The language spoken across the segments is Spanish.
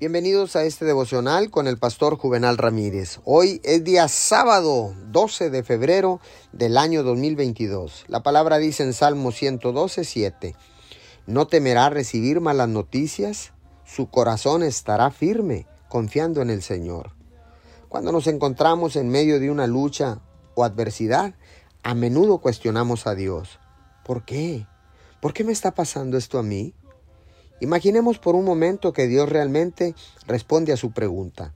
Bienvenidos a este devocional con el pastor Juvenal Ramírez. Hoy es día sábado 12 de febrero del año 2022. La palabra dice en Salmo 112, 7. No temerá recibir malas noticias, su corazón estará firme, confiando en el Señor. Cuando nos encontramos en medio de una lucha o adversidad, a menudo cuestionamos a Dios. ¿Por qué? ¿Por qué me está pasando esto a mí? Imaginemos por un momento que Dios realmente responde a su pregunta.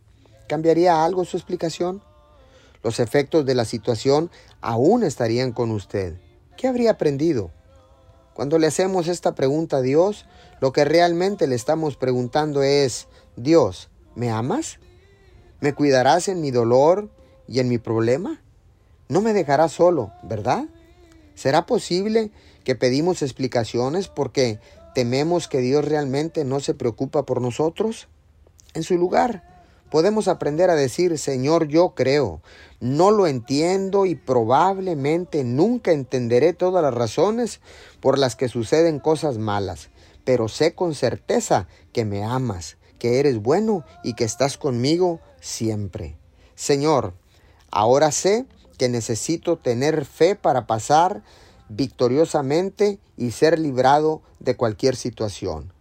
¿Cambiaría algo su explicación? Los efectos de la situación aún estarían con usted. ¿Qué habría aprendido? Cuando le hacemos esta pregunta a Dios, lo que realmente le estamos preguntando es, Dios, ¿me amas? ¿Me cuidarás en mi dolor y en mi problema? No me dejarás solo, ¿verdad? ¿Será posible que pedimos explicaciones porque tememos que Dios realmente no se preocupa por nosotros? En su lugar, podemos aprender a decir, Señor, yo creo, no lo entiendo y probablemente nunca entenderé todas las razones por las que suceden cosas malas, pero sé con certeza que me amas, que eres bueno y que estás conmigo siempre. Señor, ahora sé que necesito tener fe para pasar victoriosamente y ser librado de cualquier situación.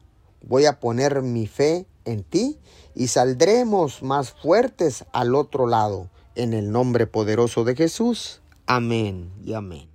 Voy a poner mi fe en ti y saldremos más fuertes al otro lado. En el nombre poderoso de Jesús. Amén y amén.